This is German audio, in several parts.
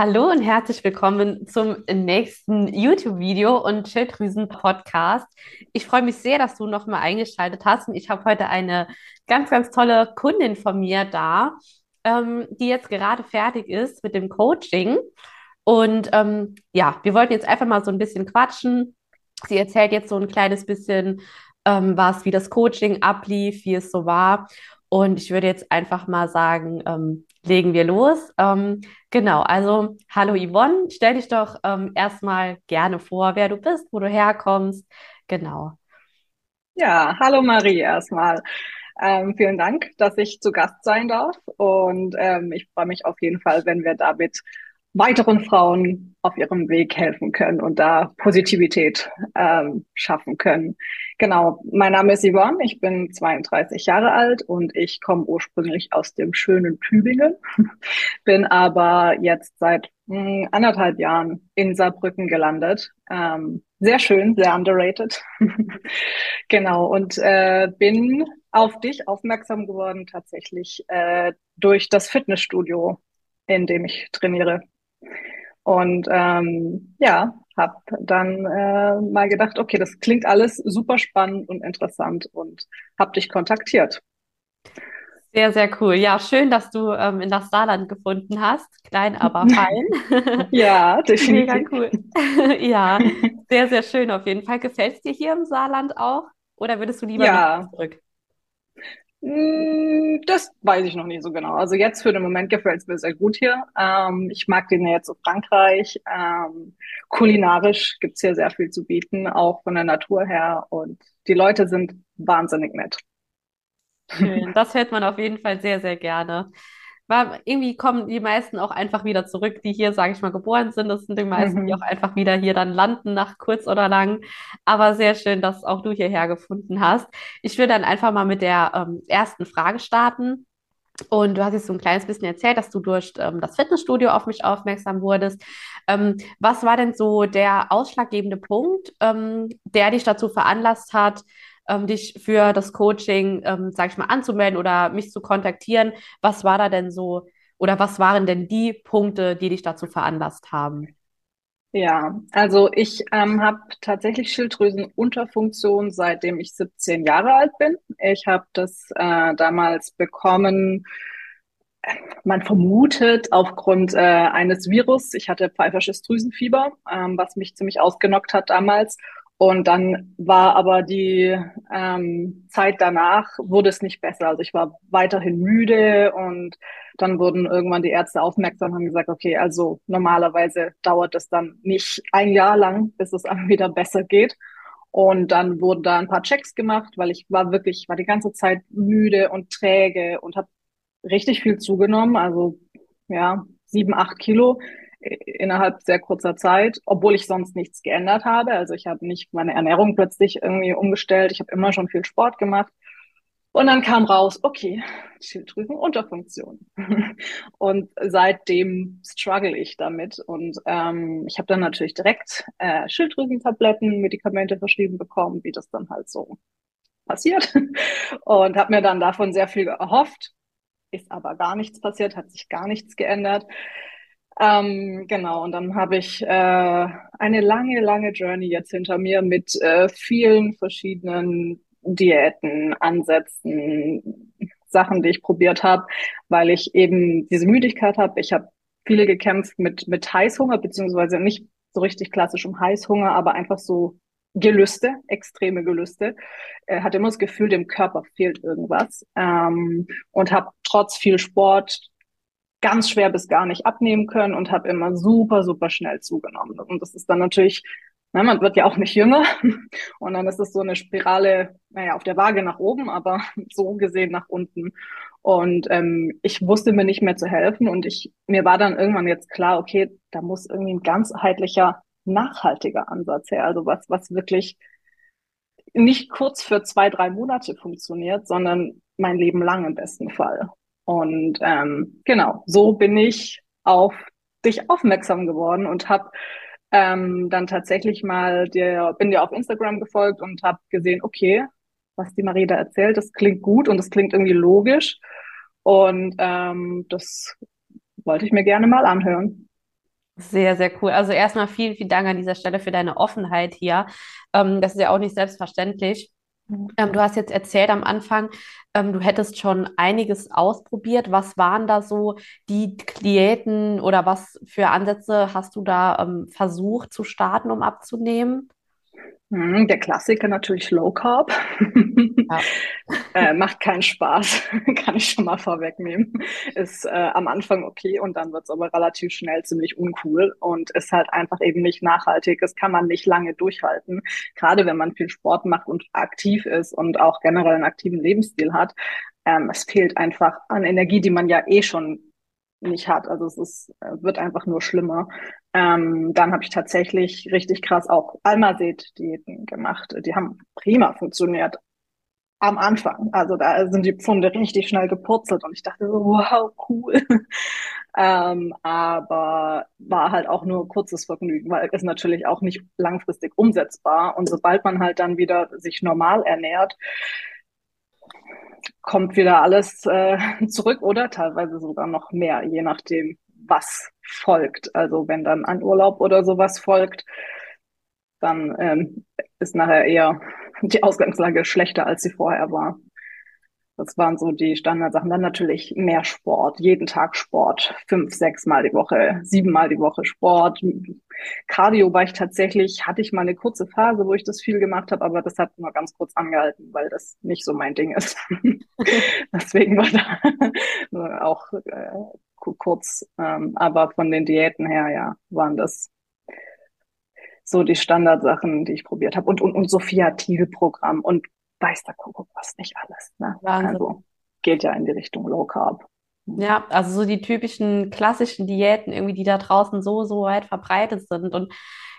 Hallo und herzlich willkommen zum nächsten YouTube-Video und Schilddrüsen-Podcast. Ich freue mich sehr, dass du nochmal eingeschaltet hast und ich habe heute eine ganz, ganz tolle Kundin von mir da, ähm, die jetzt gerade fertig ist mit dem Coaching. Und ähm, ja, wir wollten jetzt einfach mal so ein bisschen quatschen. Sie erzählt jetzt so ein kleines bisschen ähm, was, wie das Coaching ablief, wie es so war. Und ich würde jetzt einfach mal sagen, ähm, legen wir los. Ähm, genau, also hallo Yvonne, stell dich doch ähm, erstmal gerne vor, wer du bist, wo du herkommst. Genau. Ja, hallo Marie erstmal. Ähm, vielen Dank, dass ich zu Gast sein darf und ähm, ich freue mich auf jeden Fall, wenn wir damit weiteren Frauen auf ihrem Weg helfen können und da Positivität ähm, schaffen können. Genau, mein Name ist Yvonne, ich bin 32 Jahre alt und ich komme ursprünglich aus dem schönen Tübingen, bin aber jetzt seit mh, hm, anderthalb Jahren in Saarbrücken gelandet. Ähm, sehr schön, sehr underrated. genau, und äh, bin auf dich aufmerksam geworden tatsächlich äh, durch das Fitnessstudio, in dem ich trainiere. Und ähm, ja, habe dann äh, mal gedacht, okay, das klingt alles super spannend und interessant und habe dich kontaktiert. Sehr, sehr cool. Ja, schön, dass du ähm, in das Saarland gefunden hast. Klein, aber fein. ja, definitiv. Mega cool. ja, sehr, sehr schön auf jeden Fall. Gefällt es dir hier im Saarland auch? Oder würdest du lieber ja. zurück? Hm, das weiß ich noch nicht so genau. Also jetzt für den Moment gefällt es mir sehr gut hier. Ähm, ich mag die Nähe zu Frankreich. Ähm, kulinarisch gibt's hier sehr viel zu bieten, auch von der Natur her. Und die Leute sind wahnsinnig nett. Schön. Das hört man auf jeden Fall sehr, sehr gerne war, irgendwie kommen die meisten auch einfach wieder zurück, die hier, sage ich mal, geboren sind. Das sind die meisten, mhm. die auch einfach wieder hier dann landen, nach kurz oder lang. Aber sehr schön, dass auch du hierher gefunden hast. Ich würde dann einfach mal mit der ähm, ersten Frage starten. Und du hast jetzt so ein kleines bisschen erzählt, dass du durch ähm, das Fitnessstudio auf mich aufmerksam wurdest. Ähm, was war denn so der ausschlaggebende Punkt, ähm, der dich dazu veranlasst hat, ähm, dich für das Coaching, ähm, sag ich mal, anzumelden oder mich zu kontaktieren. Was war da denn so oder was waren denn die Punkte, die dich dazu veranlasst haben? Ja, also ich ähm, habe tatsächlich Schilddrüsenunterfunktion, seitdem ich 17 Jahre alt bin. Ich habe das äh, damals bekommen, man vermutet aufgrund äh, eines Virus. Ich hatte pfeifersches Drüsenfieber, ähm, was mich ziemlich ausgenockt hat damals. Und dann war aber die ähm, Zeit danach, wurde es nicht besser. Also ich war weiterhin müde und dann wurden irgendwann die Ärzte aufmerksam und haben gesagt, okay, also normalerweise dauert es dann nicht ein Jahr lang, bis es einem wieder besser geht. Und dann wurden da ein paar Checks gemacht, weil ich war wirklich, war die ganze Zeit müde und träge und habe richtig viel zugenommen, also ja, sieben, acht Kilo innerhalb sehr kurzer Zeit, obwohl ich sonst nichts geändert habe. Also ich habe nicht meine Ernährung plötzlich irgendwie umgestellt. Ich habe immer schon viel Sport gemacht. Und dann kam raus, okay, Schilddrüsenunterfunktion. und seitdem struggle ich damit. Und ähm, ich habe dann natürlich direkt äh, Schilddrüsentabletten, Medikamente verschrieben bekommen, wie das dann halt so passiert. Und habe mir dann davon sehr viel erhofft. Ist aber gar nichts passiert, hat sich gar nichts geändert. Ähm, genau, und dann habe ich äh, eine lange, lange Journey jetzt hinter mir mit äh, vielen verschiedenen Diäten, Ansätzen, Sachen, die ich probiert habe, weil ich eben diese Müdigkeit habe. Ich habe viele gekämpft mit, mit Heißhunger, beziehungsweise nicht so richtig klassisch um Heißhunger, aber einfach so Gelüste, extreme Gelüste. Äh, hatte immer das Gefühl, dem Körper fehlt irgendwas. Ähm, und habe trotz viel Sport, ganz schwer bis gar nicht abnehmen können und habe immer super, super schnell zugenommen. Und das ist dann natürlich, na, man wird ja auch nicht jünger. Und dann ist es so eine Spirale, naja, auf der Waage nach oben, aber so gesehen nach unten. Und ähm, ich wusste mir nicht mehr zu helfen. Und ich, mir war dann irgendwann jetzt klar, okay, da muss irgendwie ein ganzheitlicher, nachhaltiger Ansatz her. Also was, was wirklich nicht kurz für zwei, drei Monate funktioniert, sondern mein Leben lang im besten Fall. Und ähm, genau, so bin ich auf dich aufmerksam geworden und habe ähm, dann tatsächlich mal dir, bin dir auf Instagram gefolgt und habe gesehen, okay, was die Marie da erzählt, das klingt gut und das klingt irgendwie logisch. Und ähm, das wollte ich mir gerne mal anhören. Sehr, sehr cool. Also erstmal vielen, vielen Dank an dieser Stelle für deine Offenheit hier. Ähm, das ist ja auch nicht selbstverständlich. Ähm, du hast jetzt erzählt am Anfang, ähm, du hättest schon einiges ausprobiert. Was waren da so die Diäten oder was für Ansätze hast du da ähm, versucht zu starten, um abzunehmen? Hm, Der Klassiker natürlich Low Carb. Ja. Äh, macht keinen Spaß, kann ich schon mal vorwegnehmen. Ist äh, am Anfang okay und dann wird's aber relativ schnell ziemlich uncool und ist halt einfach eben nicht nachhaltig. Das kann man nicht lange durchhalten. Gerade wenn man viel Sport macht und aktiv ist und auch generell einen aktiven Lebensstil hat. Ähm, es fehlt einfach an Energie, die man ja eh schon nicht hat. Also es ist, äh, wird einfach nur schlimmer. Ähm, dann habe ich tatsächlich richtig krass auch Almased-Diäten gemacht. Die haben prima funktioniert am Anfang. Also da sind die Pfunde richtig schnell gepurzelt und ich dachte so, wow, cool. ähm, aber war halt auch nur kurzes Vergnügen, weil es natürlich auch nicht langfristig umsetzbar. Und sobald man halt dann wieder sich normal ernährt, kommt wieder alles äh, zurück oder teilweise sogar noch mehr, je nachdem, was folgt. Also wenn dann ein Urlaub oder sowas folgt, dann ähm, ist nachher eher die Ausgangslage schlechter, als sie vorher war. Das waren so die Standardsachen. Dann natürlich mehr Sport, jeden Tag Sport, fünf, sechs Mal die Woche, sieben Mal die Woche Sport. Cardio war ich tatsächlich, hatte ich mal eine kurze Phase, wo ich das viel gemacht habe, aber das hat nur ganz kurz angehalten, weil das nicht so mein Ding ist. Deswegen war da auch äh, kurz, ähm, aber von den Diäten her, ja, waren das so die Standardsachen, die ich probiert habe. Und, und, und Sophia Thiel-Programm und weiß der Kuckuck was nicht alles. Ne? Wahnsinn. Also geht ja in die Richtung Low Carb. Ja, also so die typischen klassischen Diäten irgendwie, die da draußen so, so weit verbreitet sind. Und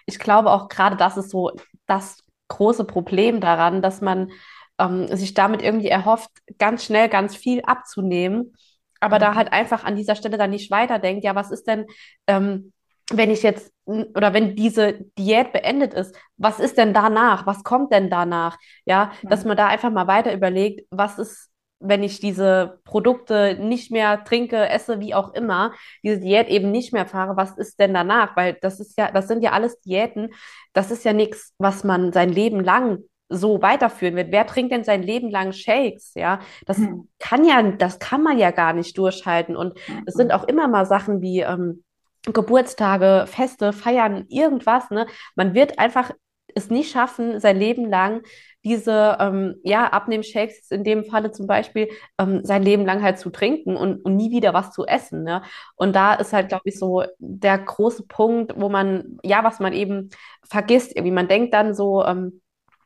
ich glaube auch gerade das ist so das große Problem daran, dass man ähm, sich damit irgendwie erhofft, ganz schnell ganz viel abzunehmen, aber da Mhm. halt einfach an dieser Stelle dann nicht weiterdenkt, ja, was ist denn, ähm, wenn ich jetzt oder wenn diese Diät beendet ist, was ist denn danach? Was kommt denn danach? Ja, dass man da einfach mal weiter überlegt, was ist, wenn ich diese Produkte nicht mehr trinke, esse, wie auch immer, diese Diät eben nicht mehr fahre, was ist denn danach? Weil das ist ja, das sind ja alles Diäten, das ist ja nichts, was man sein Leben lang so weiterführen wird. Wer trinkt denn sein Leben lang Shakes? Ja, das Mhm. kann ja, das kann man ja gar nicht durchhalten. Und es sind auch immer mal Sachen wie ähm, Geburtstage, Feste, Feiern, irgendwas, ne? Man wird einfach es nicht schaffen, sein Leben lang diese ähm, ja, Abnehmshakes in dem Falle zum Beispiel ähm, sein Leben lang halt zu trinken und, und nie wieder was zu essen. Ne? Und da ist halt, glaube ich, so der große Punkt, wo man, ja, was man eben vergisst, irgendwie, man denkt dann so, ähm,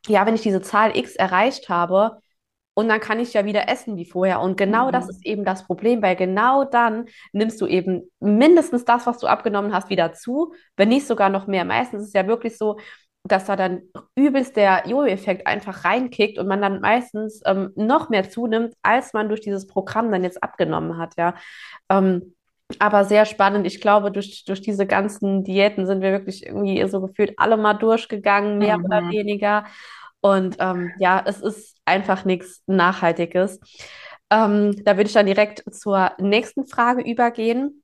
ja, wenn ich diese Zahl X erreicht habe, und dann kann ich ja wieder essen wie vorher. Und genau das Mhm. ist eben das Problem, weil genau dann nimmst du eben mindestens das, was du abgenommen hast, wieder zu, wenn nicht sogar noch mehr. Meistens ist es ja wirklich so, dass da dann übelst der Jojo-Effekt einfach reinkickt und man dann meistens ähm, noch mehr zunimmt, als man durch dieses Programm dann jetzt abgenommen hat, ja. Ähm, aber sehr spannend. Ich glaube, durch, durch diese ganzen Diäten sind wir wirklich irgendwie so gefühlt alle mal durchgegangen, mehr oder Mhm. weniger. Und ähm, ja, es ist einfach nichts Nachhaltiges. Ähm, da würde ich dann direkt zur nächsten Frage übergehen.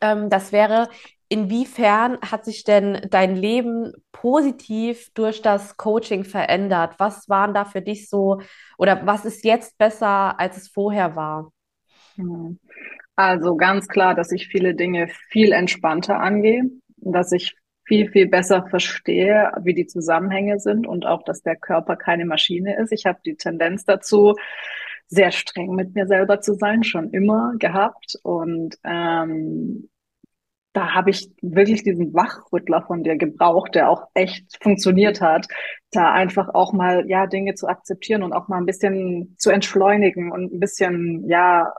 Ähm, das wäre, inwiefern hat sich denn dein Leben positiv durch das Coaching verändert? Was waren da für dich so, oder was ist jetzt besser, als es vorher war? Mhm. Also ganz klar, dass ich viele Dinge viel entspannter angehe, dass ich viel, viel besser verstehe, wie die Zusammenhänge sind und auch, dass der Körper keine Maschine ist. Ich habe die Tendenz dazu, sehr streng mit mir selber zu sein, schon immer gehabt. Und ähm, da habe ich wirklich diesen Wachrüttler von dir gebraucht, der auch echt funktioniert hat, da einfach auch mal ja Dinge zu akzeptieren und auch mal ein bisschen zu entschleunigen und ein bisschen ja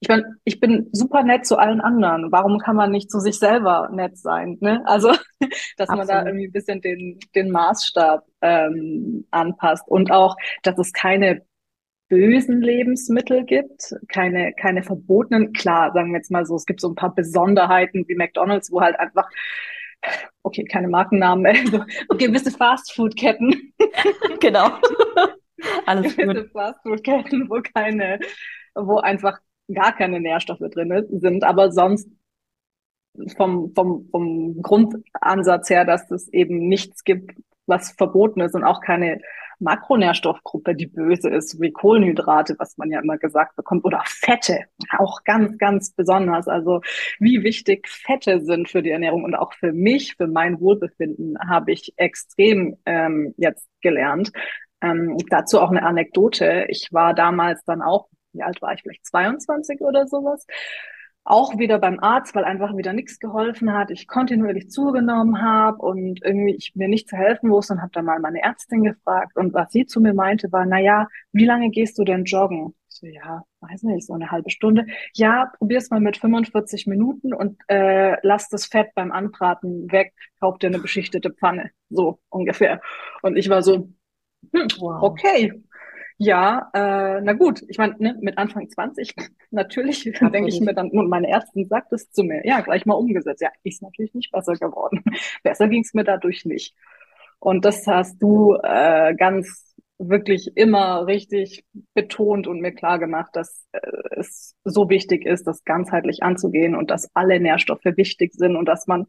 ich meine, ich bin super nett zu allen anderen. Warum kann man nicht zu sich selber nett sein? Ne? Also, dass man da Absolut. irgendwie ein bisschen den, den Maßstab ähm, anpasst und auch, dass es keine bösen Lebensmittel gibt, keine, keine verbotenen. Klar, sagen wir jetzt mal so, es gibt so ein paar Besonderheiten wie McDonald's, wo halt einfach, okay, keine Markennamen, also gewisse Fastfood-Ketten, Genau. Alles gewisse Fastfood-Ketten, wo keine, wo einfach gar keine Nährstoffe drin sind, aber sonst vom, vom, vom Grundansatz her, dass es eben nichts gibt, was verboten ist und auch keine Makronährstoffgruppe, die böse ist, wie Kohlenhydrate, was man ja immer gesagt bekommt, oder Fette, auch ganz, ganz besonders. Also wie wichtig Fette sind für die Ernährung und auch für mich, für mein Wohlbefinden, habe ich extrem ähm, jetzt gelernt. Ähm, dazu auch eine Anekdote. Ich war damals dann auch, wie alt war ich, vielleicht 22 oder sowas, auch wieder beim Arzt, weil einfach wieder nichts geholfen hat, ich kontinuierlich zugenommen habe und irgendwie ich mir nicht zu helfen wusste und habe dann mal meine Ärztin gefragt und was sie zu mir meinte war, na ja, wie lange gehst du denn joggen? Ich so, ja, weiß nicht, so eine halbe Stunde. Ja, probier's mal mit 45 Minuten und äh, lass das Fett beim Anbraten weg, kauf dir eine beschichtete Pfanne, so ungefähr. Und ich war so, hm, wow. okay, ja, äh, na gut, ich meine, ne, mit Anfang 20, natürlich denke ich mir dann, und meine Ärztin sagt es zu mir, ja, gleich mal umgesetzt. Ja, ist natürlich nicht besser geworden. besser ging es mir dadurch nicht. Und das hast du äh, ganz wirklich immer richtig betont und mir klar gemacht, dass äh, es so wichtig ist, das ganzheitlich anzugehen und dass alle Nährstoffe wichtig sind und dass man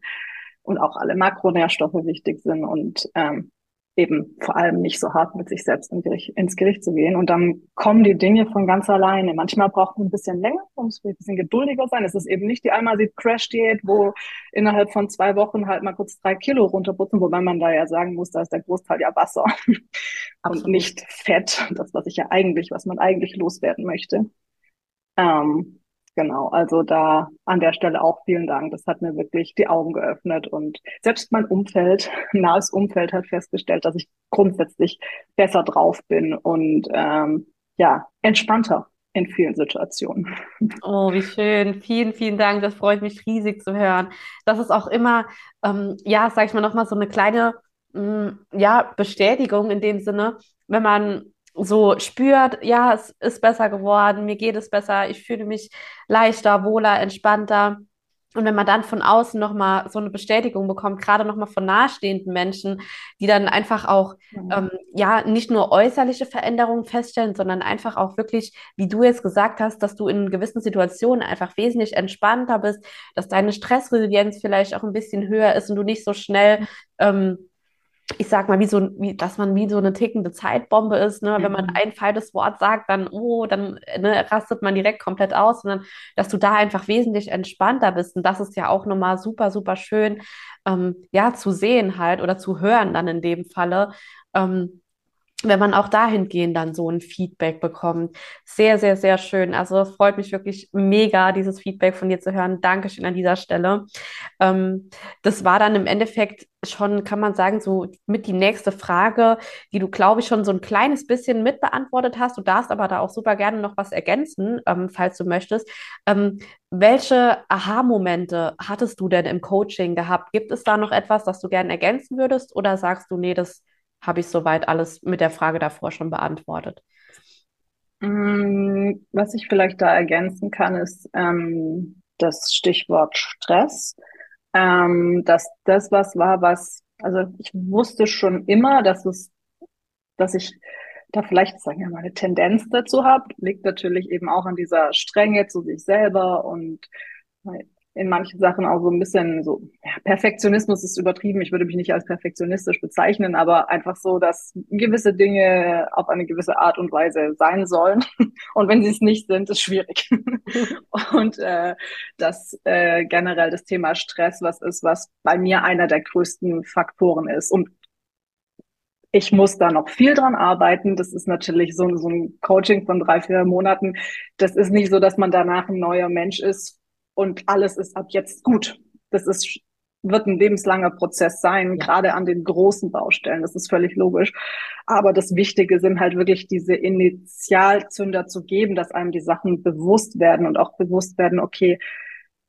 und auch alle Makronährstoffe wichtig sind und ähm, eben vor allem nicht so hart mit sich selbst ins Gericht zu gehen. Und dann kommen die Dinge von ganz alleine. Manchmal braucht man ein bisschen länger, man muss ein bisschen geduldiger sein. Es ist eben nicht die einmal die Crash-Diät, wo innerhalb von zwei Wochen halt mal kurz drei Kilo runterputzen, wobei man da ja sagen muss, da ist der Großteil ja Wasser und nicht Fett. Das, was ich ja eigentlich, was man eigentlich loswerden möchte. Ähm, Genau, also da an der Stelle auch vielen Dank. Das hat mir wirklich die Augen geöffnet und selbst mein Umfeld, nahes Umfeld hat festgestellt, dass ich grundsätzlich besser drauf bin und ähm, ja, entspannter in vielen Situationen. Oh, wie schön. Vielen, vielen Dank. Das freut mich riesig zu hören. Das ist auch immer, ähm, ja, sag ich mal, nochmal so eine kleine, mh, mm, ja, Bestätigung in dem Sinne, wenn man so spürt, ja, es ist besser geworden, mir geht es besser, ich fühle mich leichter, wohler, entspannter. Und wenn man dann von außen nochmal so eine Bestätigung bekommt, gerade nochmal von nahestehenden Menschen, die dann einfach auch, mhm. ähm, ja, nicht nur äußerliche Veränderungen feststellen, sondern einfach auch wirklich, wie du jetzt gesagt hast, dass du in gewissen Situationen einfach wesentlich entspannter bist, dass deine Stressresilienz vielleicht auch ein bisschen höher ist und du nicht so schnell, ähm, ich sag mal, wie so, wie, dass man wie so eine tickende Zeitbombe ist, ne? Wenn man mhm. ein falsches Wort sagt, dann, oh, dann ne, rastet man direkt komplett aus, sondern dass du da einfach wesentlich entspannter bist. Und das ist ja auch nochmal super, super schön, ähm, ja, zu sehen halt oder zu hören dann in dem Falle. Ähm, wenn man auch dahingehend dann so ein Feedback bekommt. Sehr, sehr, sehr schön. Also es freut mich wirklich mega, dieses Feedback von dir zu hören. Dankeschön an dieser Stelle. Ähm, das war dann im Endeffekt schon, kann man sagen, so mit die nächste Frage, die du, glaube ich, schon so ein kleines bisschen mitbeantwortet hast. Du darfst aber da auch super gerne noch was ergänzen, ähm, falls du möchtest. Ähm, welche Aha-Momente hattest du denn im Coaching gehabt? Gibt es da noch etwas, das du gerne ergänzen würdest? Oder sagst du, nee, das habe ich soweit alles mit der Frage davor schon beantwortet. Mm, was ich vielleicht da ergänzen kann, ist ähm, das Stichwort Stress. Ähm, dass das was war, was, also ich wusste schon immer, dass es, dass ich da vielleicht, sagen wir mal, eine Tendenz dazu habe. Liegt natürlich eben auch an dieser Strenge zu sich selber und in manchen Sachen auch so ein bisschen so, ja, Perfektionismus ist übertrieben. Ich würde mich nicht als perfektionistisch bezeichnen, aber einfach so, dass gewisse Dinge auf eine gewisse Art und Weise sein sollen. Und wenn sie es nicht sind, ist schwierig. und äh, dass äh, generell das Thema Stress was ist, was bei mir einer der größten Faktoren ist. Und ich muss da noch viel dran arbeiten. Das ist natürlich so, so ein Coaching von drei, vier Monaten. Das ist nicht so, dass man danach ein neuer Mensch ist und alles ist ab jetzt gut. Das ist, wird ein lebenslanger Prozess sein, ja. gerade an den großen Baustellen. Das ist völlig logisch. Aber das Wichtige sind halt wirklich diese Initialzünder zu geben, dass einem die Sachen bewusst werden und auch bewusst werden, okay,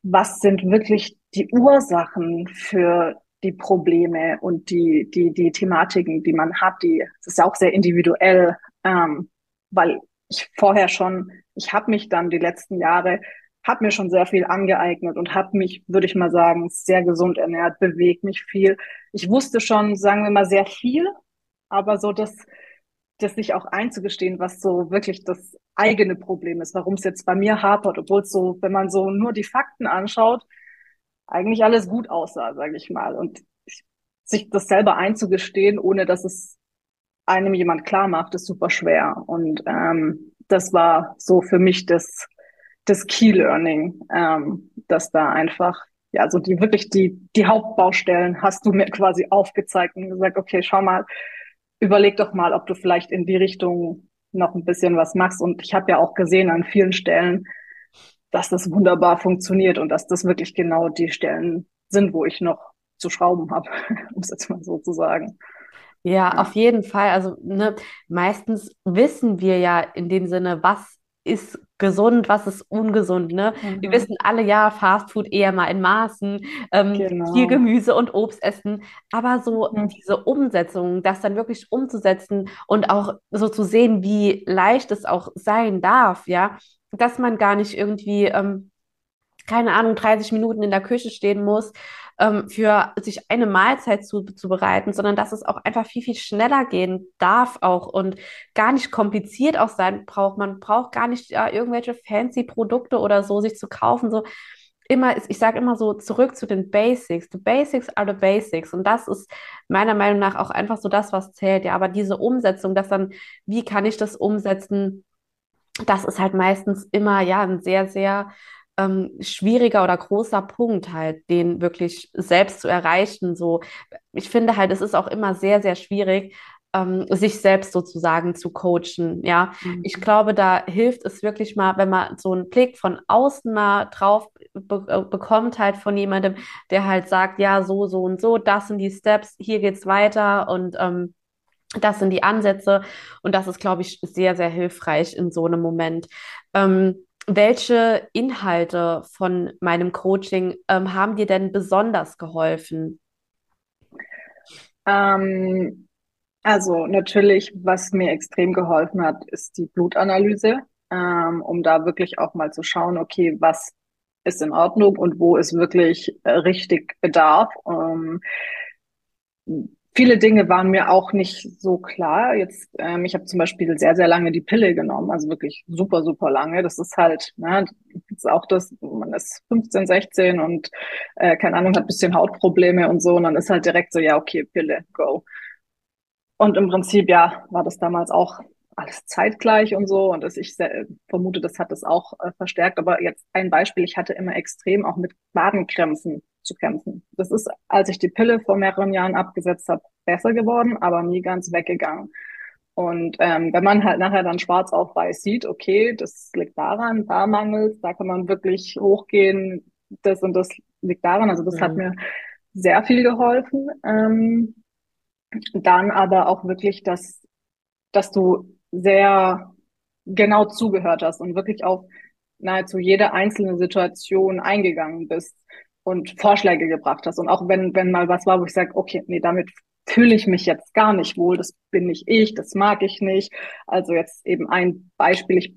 was sind wirklich die Ursachen für die Probleme und die, die, die Thematiken, die man hat, die, es ist ja auch sehr individuell, ähm, weil ich vorher schon, ich habe mich dann die letzten Jahre habe mir schon sehr viel angeeignet und habe mich, würde ich mal sagen, sehr gesund ernährt, bewegt mich viel. Ich wusste schon, sagen wir mal, sehr viel, aber so das, das sich auch einzugestehen, was so wirklich das eigene Problem ist, warum es jetzt bei mir hapert, obwohl es so, wenn man so nur die Fakten anschaut, eigentlich alles gut aussah, sage ich mal. Und sich das selber einzugestehen, ohne dass es einem jemand klar macht, ist super schwer. Und ähm, das war so für mich das, das Key Learning, ähm, dass da einfach, ja, so die wirklich die, die Hauptbaustellen hast du mir quasi aufgezeigt und gesagt, okay, schau mal, überleg doch mal, ob du vielleicht in die Richtung noch ein bisschen was machst. Und ich habe ja auch gesehen an vielen Stellen, dass das wunderbar funktioniert und dass das wirklich genau die Stellen sind, wo ich noch zu schrauben habe, um es jetzt mal so zu sagen. Ja, auf jeden Fall. Also ne, meistens wissen wir ja in dem Sinne, was ist gesund, was ist ungesund. Ne? Mhm. Wir wissen alle, ja, Fastfood eher mal in Maßen, ähm, genau. viel Gemüse und Obst essen. Aber so mhm. diese Umsetzung, das dann wirklich umzusetzen und auch so zu sehen, wie leicht es auch sein darf, ja, dass man gar nicht irgendwie, ähm, keine Ahnung, 30 Minuten in der Küche stehen muss ähm, für sich eine Mahlzeit zu, zu bereiten, sondern dass es auch einfach viel, viel schneller gehen darf auch und gar nicht kompliziert auch sein braucht. Man braucht gar nicht ja, irgendwelche fancy Produkte oder so sich zu kaufen. So immer, ich sage immer so, zurück zu den Basics. The Basics are the Basics. Und das ist meiner Meinung nach auch einfach so das, was zählt. Ja, aber diese Umsetzung, dass dann, wie kann ich das umsetzen? Das ist halt meistens immer ja ein sehr, sehr ähm, schwieriger oder großer Punkt halt, den wirklich selbst zu erreichen. So, ich finde halt, es ist auch immer sehr, sehr schwierig, ähm, sich selbst sozusagen zu coachen. Ja, mhm. ich glaube, da hilft es wirklich mal, wenn man so einen Blick von außen mal drauf be äh, bekommt, halt von jemandem, der halt sagt, ja, so, so und so, das sind die Steps, hier geht's weiter und ähm, das sind die Ansätze und das ist, glaube ich, sehr, sehr hilfreich in so einem Moment. Ähm, welche Inhalte von meinem Coaching ähm, haben dir denn besonders geholfen? Ähm, also natürlich, was mir extrem geholfen hat, ist die Blutanalyse, ähm, um da wirklich auch mal zu schauen, okay, was ist in Ordnung und wo ist wirklich äh, richtig Bedarf. Ähm, viele Dinge waren mir auch nicht so klar. Jetzt, ähm, ich habe zum Beispiel sehr, sehr lange die Pille genommen, also wirklich super, super lange. Das ist halt, ne, ist auch das, man ist 15, 16 und äh, keine Ahnung, hat bisschen Hautprobleme und so, und dann ist halt direkt so, ja, okay, Pille, go. Und im Prinzip, ja, war das damals auch alles zeitgleich und so. Und das ich vermute, das hat das auch äh, verstärkt. Aber jetzt ein Beispiel, ich hatte immer extrem auch mit Magenkrämpfen zu kämpfen. Das ist, als ich die Pille vor mehreren Jahren abgesetzt habe, besser geworden, aber nie ganz weggegangen. Und ähm, wenn man halt nachher dann schwarz auf weiß sieht, okay, das liegt daran, da mangelt, da kann man wirklich hochgehen, das und das liegt daran. Also das mhm. hat mir sehr viel geholfen. Ähm, dann aber auch wirklich, dass, dass du sehr genau zugehört hast und wirklich auf nahezu jede einzelne Situation eingegangen bist und Vorschläge gebracht hast. Und auch wenn, wenn mal was war, wo ich sage, okay, nee, damit fühle ich mich jetzt gar nicht wohl, das bin nicht ich, das mag ich nicht. Also jetzt eben ein Beispiel, ich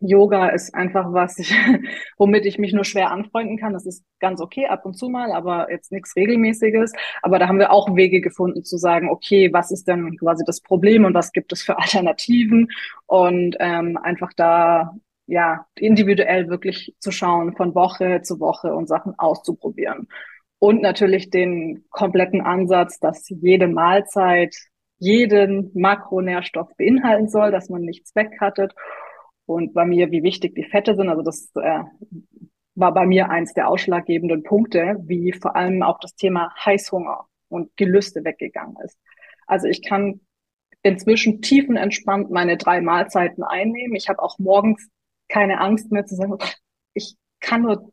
Yoga ist einfach was, ich, womit ich mich nur schwer anfreunden kann. Das ist ganz okay ab und zu mal, aber jetzt nichts Regelmäßiges. Aber da haben wir auch Wege gefunden zu sagen, okay, was ist denn quasi das Problem und was gibt es für Alternativen? Und ähm, einfach da ja, individuell wirklich zu schauen, von Woche zu Woche und Sachen auszuprobieren. Und natürlich den kompletten Ansatz, dass jede Mahlzeit jeden Makronährstoff beinhalten soll, dass man nichts wegkattet. Und bei mir, wie wichtig die Fette sind, also das äh, war bei mir eins der ausschlaggebenden Punkte, wie vor allem auch das Thema Heißhunger und Gelüste weggegangen ist. Also ich kann inzwischen tiefenentspannt meine drei Mahlzeiten einnehmen. Ich habe auch morgens keine Angst mehr zu sagen, ich kann nur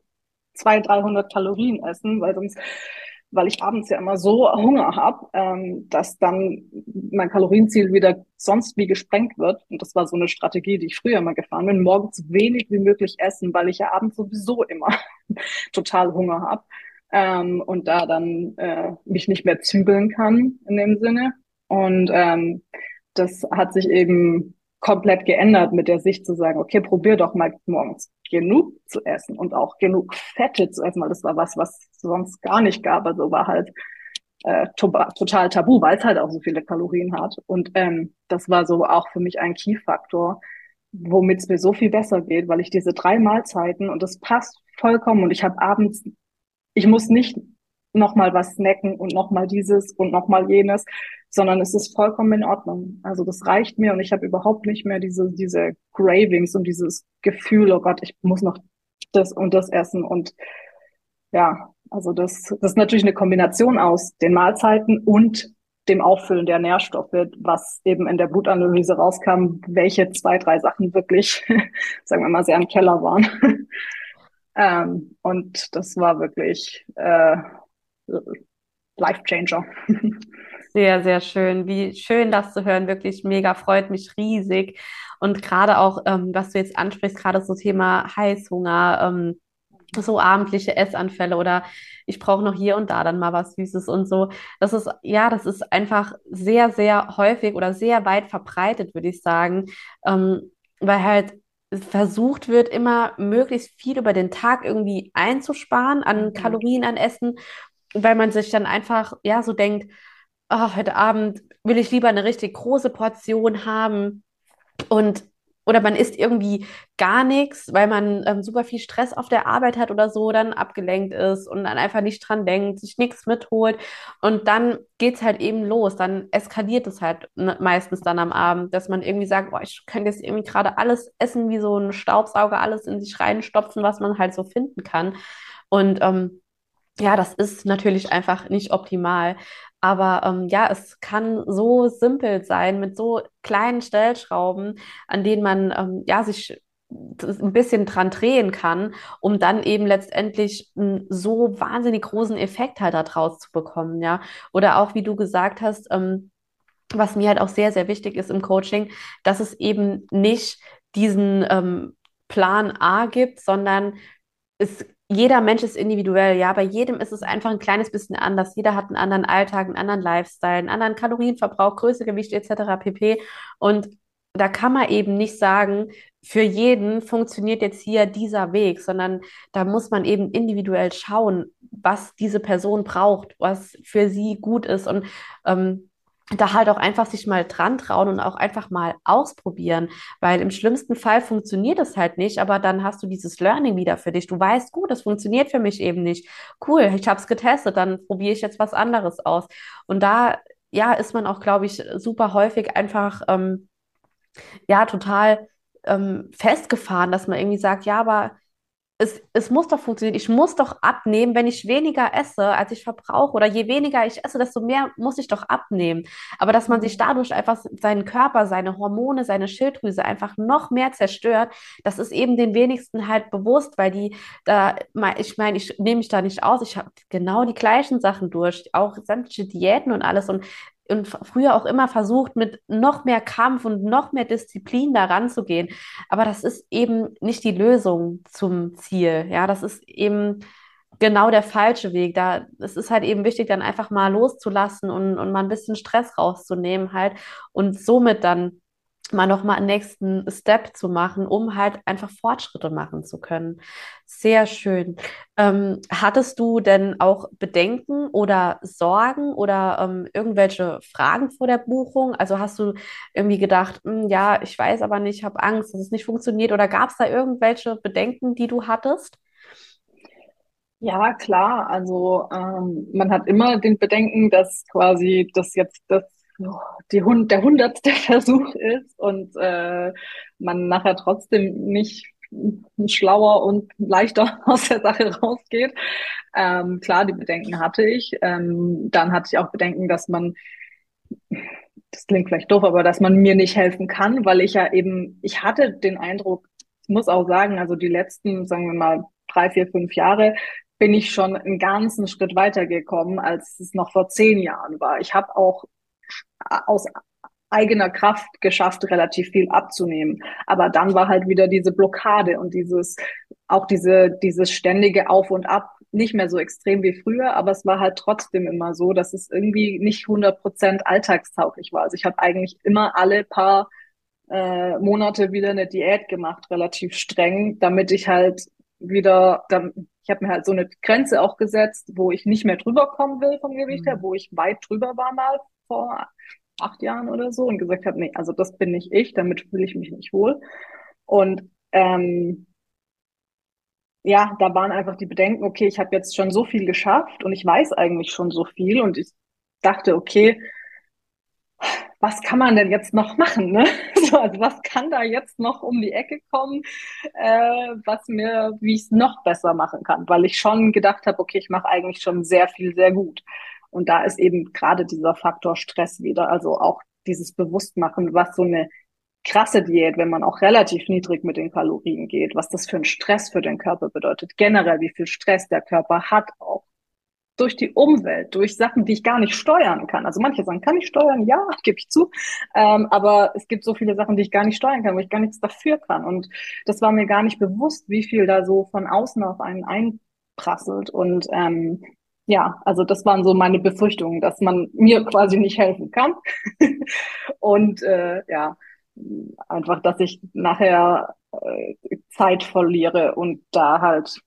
200, 300 Kalorien essen, weil sonst, weil ich abends ja immer so Hunger habe, ähm, dass dann mein Kalorienziel wieder sonst wie gesprengt wird. Und das war so eine Strategie, die ich früher mal gefahren bin, morgens wenig wie möglich essen, weil ich ja abends sowieso immer total Hunger habe. Ähm, und da dann äh, mich nicht mehr zügeln kann in dem Sinne. Und ähm, das hat sich eben komplett geändert mit der Sicht zu sagen, okay, probier doch mal morgens genug zu essen und auch genug Fette zu essen, weil das war was, was sonst gar nicht gab. Also war halt äh, total tabu, weil es halt auch so viele Kalorien hat. Und ähm, das war so auch für mich ein Key-Faktor, womit es mir so viel besser geht, weil ich diese drei Mahlzeiten und das passt vollkommen und ich habe abends ich muss nicht nochmal was snacken und nochmal dieses und nochmal jenes, sondern es ist vollkommen in Ordnung. Also das reicht mir und ich habe überhaupt nicht mehr diese, diese Gravings und dieses Gefühl, oh Gott, ich muss noch das und das essen und ja, also das, das ist natürlich eine Kombination aus den Mahlzeiten und dem Auffüllen der Nährstoffe, was eben in der Blutanalyse rauskam, welche zwei, drei Sachen wirklich, sagen wir mal, sehr im Keller waren. ähm, und das war wirklich äh, Life Changer. Sehr, sehr schön. Wie schön, das zu hören. Wirklich mega, freut mich riesig. Und gerade auch, ähm, was du jetzt ansprichst, gerade so Thema Heißhunger, ähm, so abendliche Essanfälle oder ich brauche noch hier und da dann mal was Süßes und so. Das ist, ja, das ist einfach sehr, sehr häufig oder sehr weit verbreitet, würde ich sagen, ähm, weil halt versucht wird, immer möglichst viel über den Tag irgendwie einzusparen an mhm. Kalorien, an Essen, weil man sich dann einfach, ja, so denkt, oh, heute Abend will ich lieber eine richtig große Portion haben und oder man isst irgendwie gar nichts, weil man ähm, super viel Stress auf der Arbeit hat oder so, dann abgelenkt ist und dann einfach nicht dran denkt, sich nichts mitholt. Und dann geht es halt eben los. Dann eskaliert es halt ne, meistens dann am Abend, dass man irgendwie sagt, boah, ich könnte jetzt irgendwie gerade alles essen, wie so ein Staubsauger, alles in sich reinstopfen, was man halt so finden kann. Und ähm, ja, das ist natürlich einfach nicht optimal. Aber ähm, ja, es kann so simpel sein mit so kleinen Stellschrauben, an denen man ähm, ja sich ein bisschen dran drehen kann, um dann eben letztendlich einen so wahnsinnig großen Effekt halt daraus zu bekommen, ja. Oder auch, wie du gesagt hast, ähm, was mir halt auch sehr, sehr wichtig ist im Coaching, dass es eben nicht diesen ähm, Plan A gibt, sondern es jeder Mensch ist individuell, ja. Bei jedem ist es einfach ein kleines bisschen anders. Jeder hat einen anderen Alltag, einen anderen Lifestyle, einen anderen Kalorienverbrauch, Größe, Gewicht etc. pp. Und da kann man eben nicht sagen, für jeden funktioniert jetzt hier dieser Weg, sondern da muss man eben individuell schauen, was diese Person braucht, was für sie gut ist. Und ähm, da halt auch einfach sich mal dran trauen und auch einfach mal ausprobieren, weil im schlimmsten Fall funktioniert es halt nicht, aber dann hast du dieses Learning wieder für dich. Du weißt, gut, das funktioniert für mich eben nicht. Cool, ich habe es getestet, dann probiere ich jetzt was anderes aus. Und da, ja, ist man auch, glaube ich, super häufig einfach, ähm, ja, total ähm, festgefahren, dass man irgendwie sagt, ja, aber es, es muss doch funktionieren. Ich muss doch abnehmen, wenn ich weniger esse, als ich verbrauche. Oder je weniger ich esse, desto mehr muss ich doch abnehmen. Aber dass man sich mhm. dadurch einfach seinen Körper, seine Hormone, seine Schilddrüse einfach noch mehr zerstört, das ist eben den wenigsten halt bewusst, weil die da, ich meine, ich nehme mich da nicht aus. Ich habe genau die gleichen Sachen durch, auch sämtliche Diäten und alles. Und und früher auch immer versucht, mit noch mehr Kampf und noch mehr Disziplin da ranzugehen. Aber das ist eben nicht die Lösung zum Ziel. Ja, das ist eben genau der falsche Weg. Da, es ist halt eben wichtig, dann einfach mal loszulassen und, und mal ein bisschen Stress rauszunehmen halt und somit dann mal nochmal einen nächsten Step zu machen, um halt einfach Fortschritte machen zu können. Sehr schön. Ähm, hattest du denn auch Bedenken oder Sorgen oder ähm, irgendwelche Fragen vor der Buchung? Also hast du irgendwie gedacht, hm, ja, ich weiß aber nicht, ich habe Angst, dass es nicht funktioniert oder gab es da irgendwelche Bedenken, die du hattest? Ja, klar. Also ähm, man hat immer den Bedenken, dass quasi das jetzt das die Hund, der hundertste Versuch ist und äh, man nachher trotzdem nicht schlauer und leichter aus der Sache rausgeht. Ähm, klar, die Bedenken hatte ich. Ähm, dann hatte ich auch Bedenken, dass man, das klingt vielleicht doof, aber dass man mir nicht helfen kann, weil ich ja eben, ich hatte den Eindruck, ich muss auch sagen, also die letzten, sagen wir mal, drei, vier, fünf Jahre bin ich schon einen ganzen Schritt weitergekommen, als es noch vor zehn Jahren war. Ich habe auch aus eigener Kraft geschafft, relativ viel abzunehmen. Aber dann war halt wieder diese Blockade und dieses, auch diese, dieses ständige Auf und Ab, nicht mehr so extrem wie früher, aber es war halt trotzdem immer so, dass es irgendwie nicht 100 Prozent alltagstauglich war. Also ich habe eigentlich immer alle paar äh, Monate wieder eine Diät gemacht, relativ streng, damit ich halt wieder, ich habe mir halt so eine Grenze auch gesetzt, wo ich nicht mehr drüber kommen will vom Gewicht her, mhm. wo ich weit drüber war mal vor acht Jahren oder so und gesagt habe, nee, also das bin nicht ich, damit fühle ich mich nicht wohl. Und ähm, ja, da waren einfach die Bedenken, okay, ich habe jetzt schon so viel geschafft und ich weiß eigentlich schon so viel und ich dachte, okay, was kann man denn jetzt noch machen? Ne? So, also was kann da jetzt noch um die Ecke kommen, äh, was mir, wie ich es noch besser machen kann? Weil ich schon gedacht habe, okay, ich mache eigentlich schon sehr viel, sehr gut. Und da ist eben gerade dieser Faktor Stress wieder, also auch dieses Bewusstmachen, was so eine krasse Diät, wenn man auch relativ niedrig mit den Kalorien geht, was das für ein Stress für den Körper bedeutet, generell wie viel Stress der Körper hat auch durch die Umwelt, durch Sachen, die ich gar nicht steuern kann. Also manche Sachen kann ich steuern, ja, gebe ich zu, ähm, aber es gibt so viele Sachen, die ich gar nicht steuern kann, wo ich gar nichts dafür kann. Und das war mir gar nicht bewusst, wie viel da so von außen auf einen einprasselt. Und ähm, ja, also das waren so meine Befürchtungen, dass man mir quasi nicht helfen kann. und äh, ja, einfach, dass ich nachher äh, Zeit verliere und da halt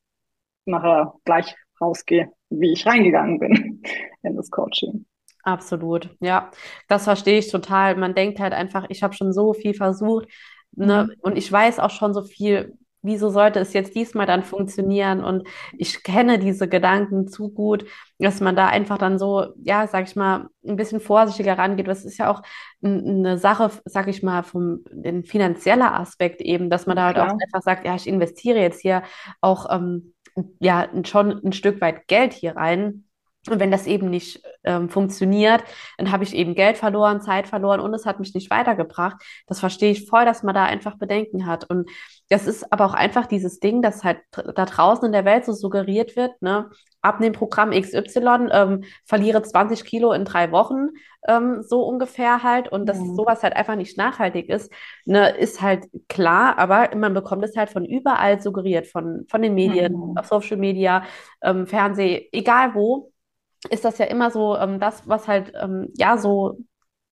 nachher gleich rausgehe, wie ich reingegangen bin in das Coaching. Absolut, ja, das verstehe ich total. Man denkt halt einfach, ich habe schon so viel versucht, ne, mhm. und ich weiß auch schon so viel, wieso sollte es jetzt diesmal dann funktionieren? Und ich kenne diese Gedanken zu gut, dass man da einfach dann so, ja, sag ich mal, ein bisschen vorsichtiger rangeht. Das ist ja auch eine Sache, sag ich mal, vom den finanzieller Aspekt eben, dass man da halt Klar. auch einfach sagt, ja, ich investiere jetzt hier auch ähm, ja schon ein Stück weit Geld hier rein. Und wenn das eben nicht ähm, funktioniert, dann habe ich eben Geld verloren, Zeit verloren und es hat mich nicht weitergebracht. Das verstehe ich voll, dass man da einfach Bedenken hat. Und das ist aber auch einfach dieses Ding, dass halt da draußen in der Welt so suggeriert wird, ne, ab dem Programm XY ähm, verliere 20 Kilo in drei Wochen, ähm, so ungefähr halt. Und dass mhm. sowas halt einfach nicht nachhaltig ist, ne, ist halt klar, aber man bekommt es halt von überall suggeriert, von, von den Medien, mhm. auf Social Media, ähm, Fernsehen, egal wo ist das ja immer so ähm, das, was halt, ähm, ja, so,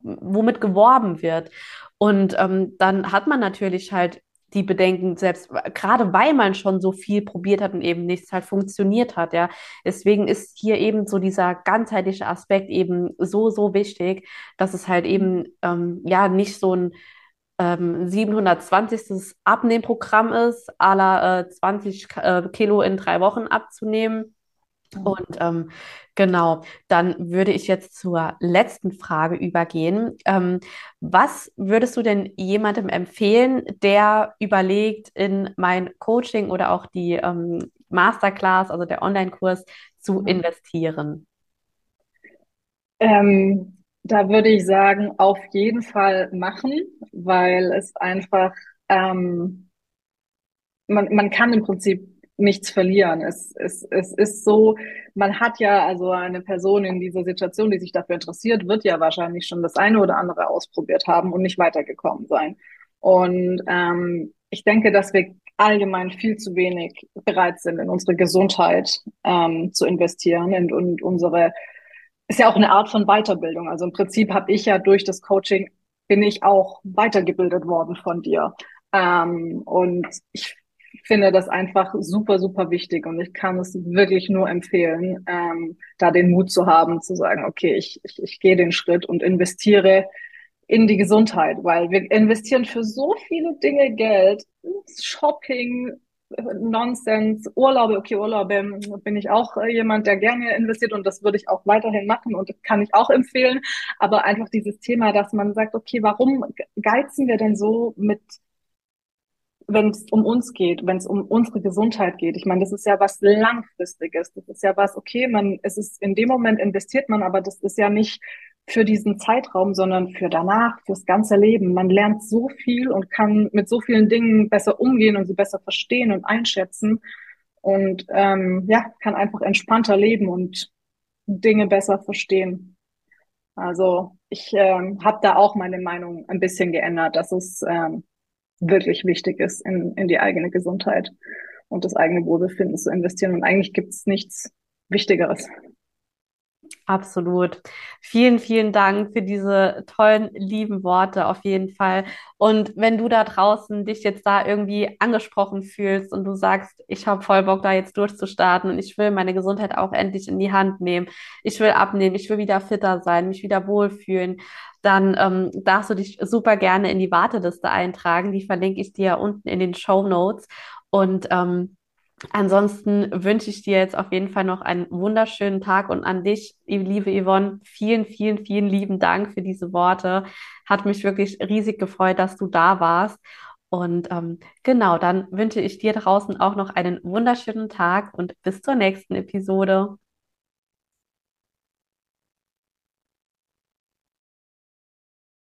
womit geworben wird. Und ähm, dann hat man natürlich halt die Bedenken, selbst gerade weil man schon so viel probiert hat und eben nichts halt funktioniert hat, ja. Deswegen ist hier eben so dieser ganzheitliche Aspekt eben so, so wichtig, dass es halt eben, ähm, ja, nicht so ein ähm, 720. Abnehmprogramm ist, la äh, 20 äh, Kilo in drei Wochen abzunehmen. Und ähm, genau, dann würde ich jetzt zur letzten Frage übergehen. Ähm, was würdest du denn jemandem empfehlen, der überlegt, in mein Coaching oder auch die ähm, Masterclass, also der Online-Kurs, zu mhm. investieren? Ähm, da würde ich sagen, auf jeden Fall machen, weil es einfach, ähm, man, man kann im Prinzip nichts verlieren. Es, es, es ist so, man hat ja also eine Person in dieser Situation, die sich dafür interessiert, wird ja wahrscheinlich schon das eine oder andere ausprobiert haben und nicht weitergekommen sein. Und ähm, ich denke, dass wir allgemein viel zu wenig bereit sind, in unsere Gesundheit ähm, zu investieren und, und unsere ist ja auch eine Art von Weiterbildung. Also im Prinzip habe ich ja durch das Coaching bin ich auch weitergebildet worden von dir. Ähm, und ich finde das einfach super, super wichtig und ich kann es wirklich nur empfehlen, ähm, da den Mut zu haben, zu sagen, okay, ich, ich, ich gehe den Schritt und investiere in die Gesundheit, weil wir investieren für so viele Dinge Geld, Shopping, Nonsens, Urlaube, okay, Urlaube bin ich auch jemand, der gerne investiert und das würde ich auch weiterhin machen und kann ich auch empfehlen. Aber einfach dieses Thema, dass man sagt, okay, warum geizen wir denn so mit wenn es um uns geht, wenn es um unsere Gesundheit geht. Ich meine, das ist ja was langfristiges. Das ist ja was, okay, man, es ist in dem Moment investiert man, aber das ist ja nicht für diesen Zeitraum, sondern für danach, fürs ganze Leben. Man lernt so viel und kann mit so vielen Dingen besser umgehen und sie besser verstehen und einschätzen und ähm, ja, kann einfach entspannter leben und Dinge besser verstehen. Also ich ähm, habe da auch meine Meinung ein bisschen geändert, dass es ähm, wirklich wichtig ist, in, in die eigene Gesundheit und das eigene Wohlbefinden zu investieren. Und eigentlich gibt es nichts Wichtigeres. Absolut. Vielen, vielen Dank für diese tollen, lieben Worte auf jeden Fall. Und wenn du da draußen dich jetzt da irgendwie angesprochen fühlst und du sagst, ich habe voll Bock, da jetzt durchzustarten und ich will meine Gesundheit auch endlich in die Hand nehmen, ich will abnehmen, ich will wieder fitter sein, mich wieder wohlfühlen, dann ähm, darfst du dich super gerne in die Warteliste eintragen. Die verlinke ich dir unten in den Show Notes. Und ähm, Ansonsten wünsche ich dir jetzt auf jeden Fall noch einen wunderschönen Tag und an dich, liebe Yvonne, vielen, vielen, vielen lieben Dank für diese Worte. Hat mich wirklich riesig gefreut, dass du da warst. Und ähm, genau, dann wünsche ich dir draußen auch noch einen wunderschönen Tag und bis zur nächsten Episode.